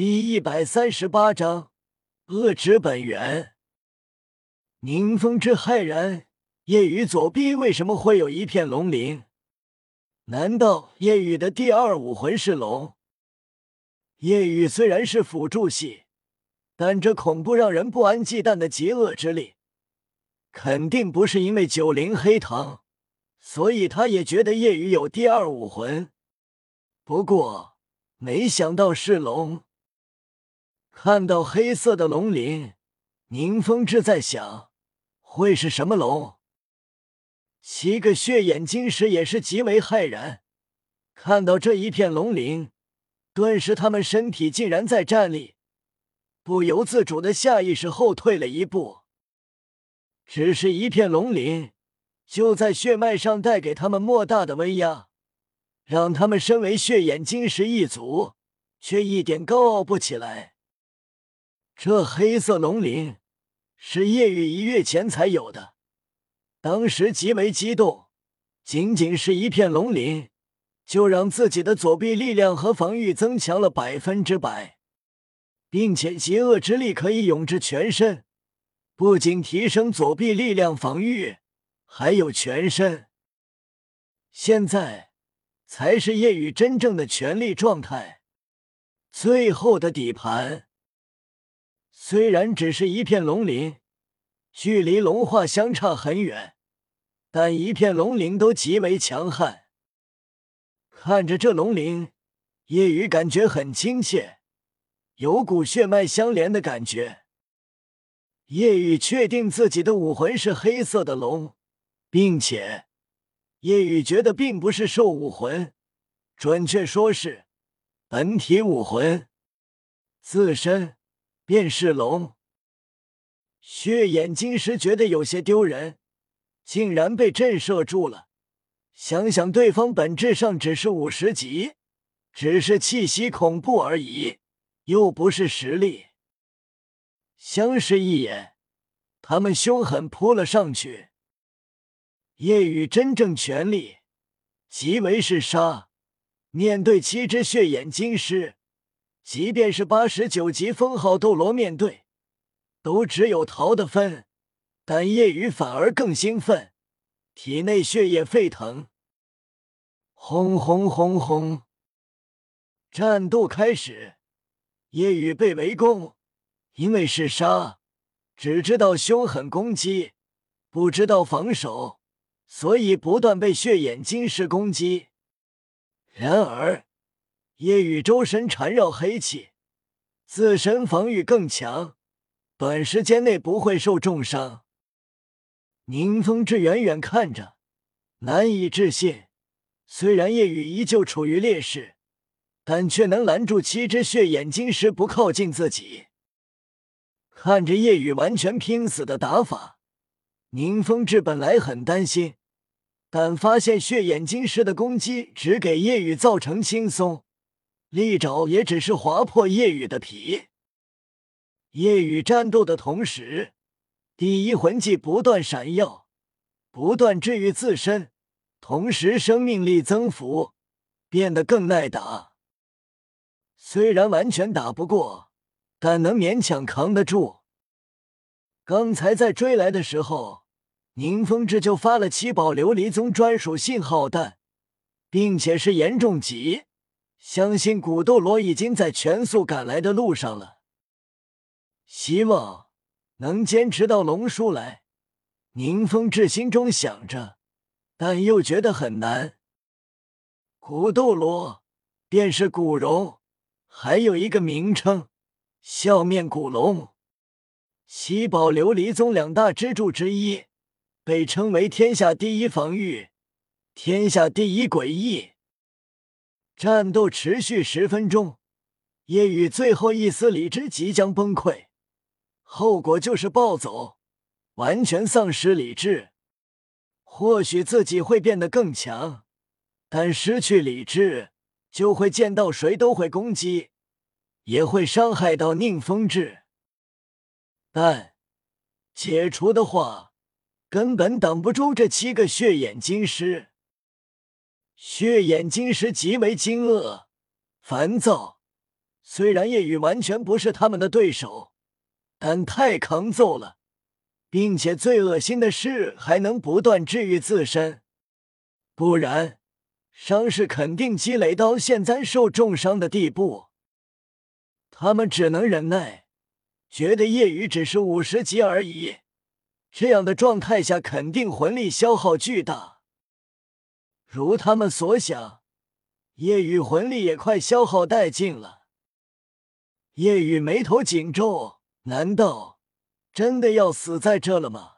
第一百三十八章恶之本源。宁风致骇然：夜雨左臂为什么会有一片龙鳞？难道夜雨的第二武魂是龙？夜雨虽然是辅助系，但这恐怖让人不安忌惮的极恶之力，肯定不是因为九灵黑糖，所以他也觉得夜雨有第二武魂。不过没想到是龙。看到黑色的龙鳞，宁风致在想，会是什么龙？七个血眼晶石也是极为骇然，看到这一片龙鳞，顿时他们身体竟然在站立，不由自主的下意识后退了一步。只是一片龙鳞，就在血脉上带给他们莫大的威压，让他们身为血眼晶石一族，却一点高傲不起来。这黑色龙鳞是夜雨一月前才有的，当时极为激动，仅仅是一片龙鳞，就让自己的左臂力量和防御增强了百分之百，并且邪恶之力可以永至全身，不仅提升左臂力量防御，还有全身。现在才是夜雨真正的全力状态，最后的底盘。虽然只是一片龙鳞，距离龙化相差很远，但一片龙鳞都极为强悍。看着这龙鳞，叶雨感觉很亲切，有股血脉相连的感觉。叶雨确定自己的武魂是黑色的龙，并且叶雨觉得并不是兽武魂，准确说是本体武魂自身。便是龙，血眼金石觉得有些丢人，竟然被震慑住了。想想对方本质上只是五十级，只是气息恐怖而已，又不是实力。相视一眼，他们凶狠扑了上去。夜雨真正全力，极为是杀，面对七只血眼金狮。即便是八十九级封号斗罗面对，都只有逃的份。但夜雨反而更兴奋，体内血液沸腾，轰轰轰轰！战斗开始，夜雨被围攻，因为是杀，只知道凶狠攻击，不知道防守，所以不断被血眼金石攻击。然而。夜雨周身缠绕黑气，自身防御更强，短时间内不会受重伤。宁风致远远看着，难以置信。虽然夜雨依旧处于劣势，但却能拦住七只血眼金狮不靠近自己。看着夜雨完全拼死的打法，宁风致本来很担心，但发现血眼金狮的攻击只给夜雨造成轻松。利爪也只是划破夜雨的皮。夜雨战斗的同时，第一魂技不断闪耀，不断治愈自身，同时生命力增幅，变得更耐打。虽然完全打不过，但能勉强扛得住。刚才在追来的时候，宁风致就发了七宝琉璃宗专属信号弹，并且是严重级。相信古斗罗已经在全速赶来的路上了。希望能坚持到龙叔来。宁风致心中想着，但又觉得很难。古斗罗便是古荣，还有一个名称——笑面古龙，七宝琉璃宗两大支柱之一，被称为天下第一防御，天下第一诡异。战斗持续十分钟，夜雨最后一丝理智即将崩溃，后果就是暴走，完全丧失理智。或许自己会变得更强，但失去理智就会见到谁都会攻击，也会伤害到宁风致。但解除的话，根本挡不住这七个血眼金狮。血眼金石极为惊愕、烦躁，虽然夜雨完全不是他们的对手，但太抗揍了，并且最恶心的是还能不断治愈自身，不然伤势肯定积累到现在受重伤的地步。他们只能忍耐，觉得夜雨只是五十级而已。这样的状态下，肯定魂力消耗巨大。如他们所想，夜雨魂力也快消耗殆尽了。夜雨眉头紧皱，难道真的要死在这了吗？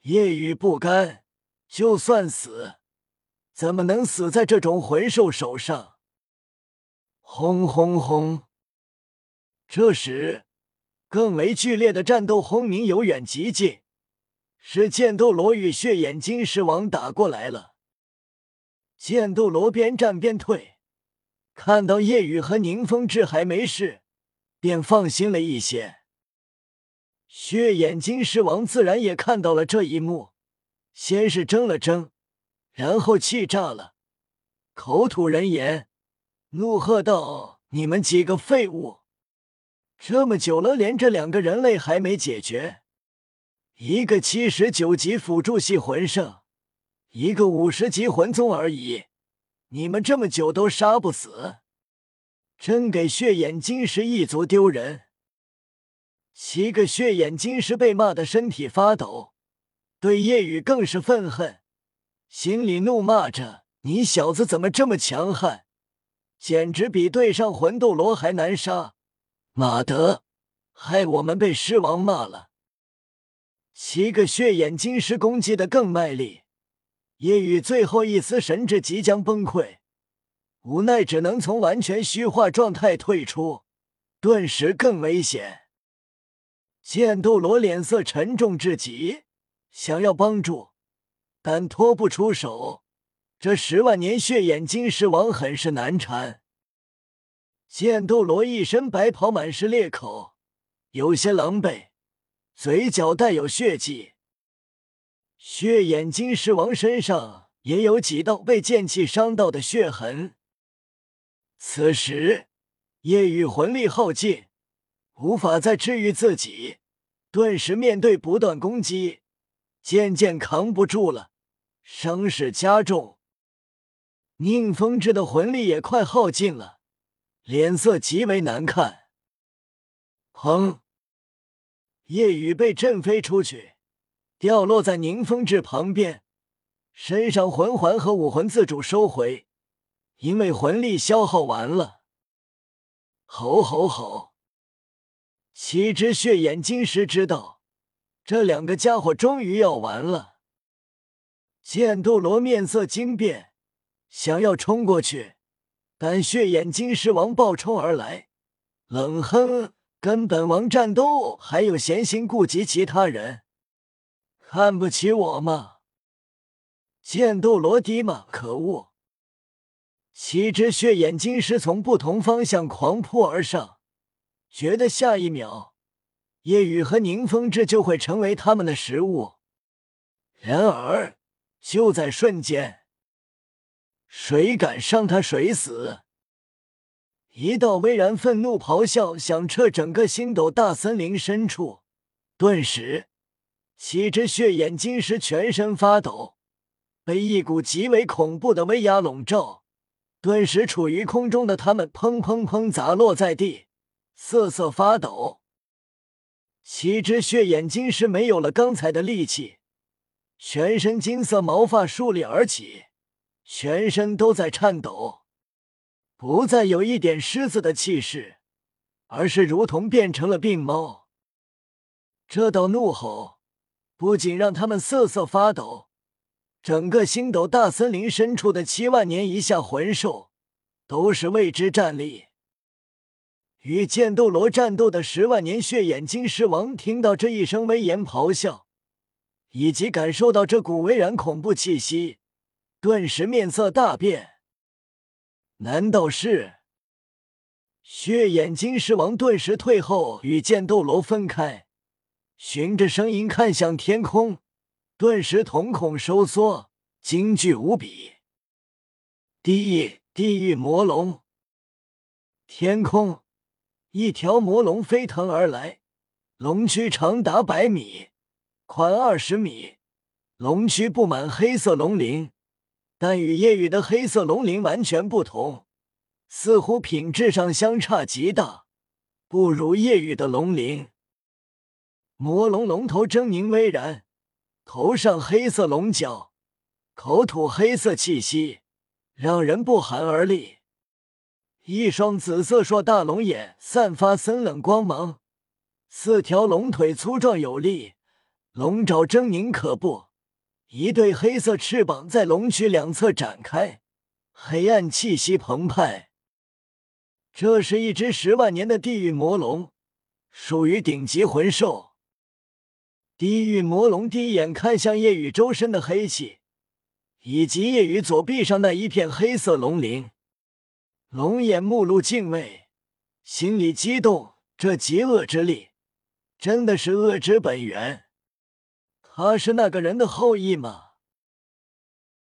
夜雨不甘，就算死，怎么能死在这种魂兽手上？轰轰轰！这时，更为剧烈的战斗轰鸣由远及近，是剑斗罗与血眼金狮王打过来了。剑斗罗边战边退，看到夜雨和宁风致还没事，便放心了一些。血眼金狮王自然也看到了这一幕，先是怔了怔，然后气炸了，口吐人言，怒喝道：“你们几个废物！”这么久了，连这两个人类还没解决，一个七十九级辅助系魂圣，一个五十级魂宗而已，你们这么久都杀不死，真给血眼金石一族丢人！七个血眼金石被骂的身体发抖，对夜雨更是愤恨，心里怒骂着：“你小子怎么这么强悍，简直比对上魂斗罗还难杀！”马德，害我们被狮王骂了。七个血眼金石攻击的更卖力，夜雨最后一丝神智即将崩溃，无奈只能从完全虚化状态退出，顿时更危险。剑斗罗脸色沉重至极，想要帮助，但拖不出手。这十万年血眼金狮王很是难缠。剑斗罗一身白袍，满是裂口，有些狼狈，嘴角带有血迹。血眼金狮王身上也有几道被剑气伤到的血痕。此时，夜雨魂力耗尽，无法再治愈自己，顿时面对不断攻击，渐渐扛不住了，伤势加重。宁风致的魂力也快耗尽了。脸色极为难看。砰！夜雨被震飞出去，掉落在宁风致旁边，身上魂环和武魂自主收回，因为魂力消耗完了。吼吼吼！七只血眼金狮知道，这两个家伙终于要完了。剑斗罗面色惊变，想要冲过去。但血眼金狮王暴冲而来，冷哼：“跟本王战斗还有闲心顾及其他人？看不起我吗？”剑斗罗迪吗？可恶！七只血眼金狮从不同方向狂扑而上，觉得下一秒夜雨和宁风致就会成为他们的食物。然而，就在瞬间。谁敢伤他，谁死！一道巍然愤怒咆哮响彻整个星斗大森林深处，顿时，七只血眼金狮全身发抖，被一股极为恐怖的威压笼罩。顿时，处于空中的他们砰砰砰砸落在地，瑟瑟发抖。七只血眼金狮没有了刚才的力气，全身金色毛发竖立而起。全身都在颤抖，不再有一点狮子的气势，而是如同变成了病猫。这道怒吼不仅让他们瑟瑟发抖，整个星斗大森林深处的七万年以下魂兽都是为之战栗。与剑斗罗战斗的十万年血眼金狮王听到这一声威严咆哮，以及感受到这股巍然恐怖气息。顿时面色大变，难道是血眼金狮王？顿时退后，与剑斗罗分开，循着声音看向天空，顿时瞳孔收缩，惊惧无比。地地狱魔龙，天空，一条魔龙飞腾而来，龙躯长达百米，宽二十米，龙躯布满黑色龙鳞，但与夜雨的黑色龙鳞完全不同，似乎品质上相差极大，不如夜雨的龙鳞。魔龙龙头狰狞巍然，头上黑色龙角，口吐黑色气息，让人不寒而栗。一双紫色硕大龙眼散发森冷光芒，四条龙腿粗壮有力，龙爪狰狞可怖。一对黑色翅膀在龙躯两侧展开，黑暗气息澎湃。这是一只十万年的地狱魔龙，属于顶级魂兽。地狱魔龙第一眼看向夜雨周身的黑气，以及夜雨左臂上那一片黑色龙鳞。龙眼目露敬畏，心里激动。这极恶之力，真的是恶之本源？他是那个人的后裔吗？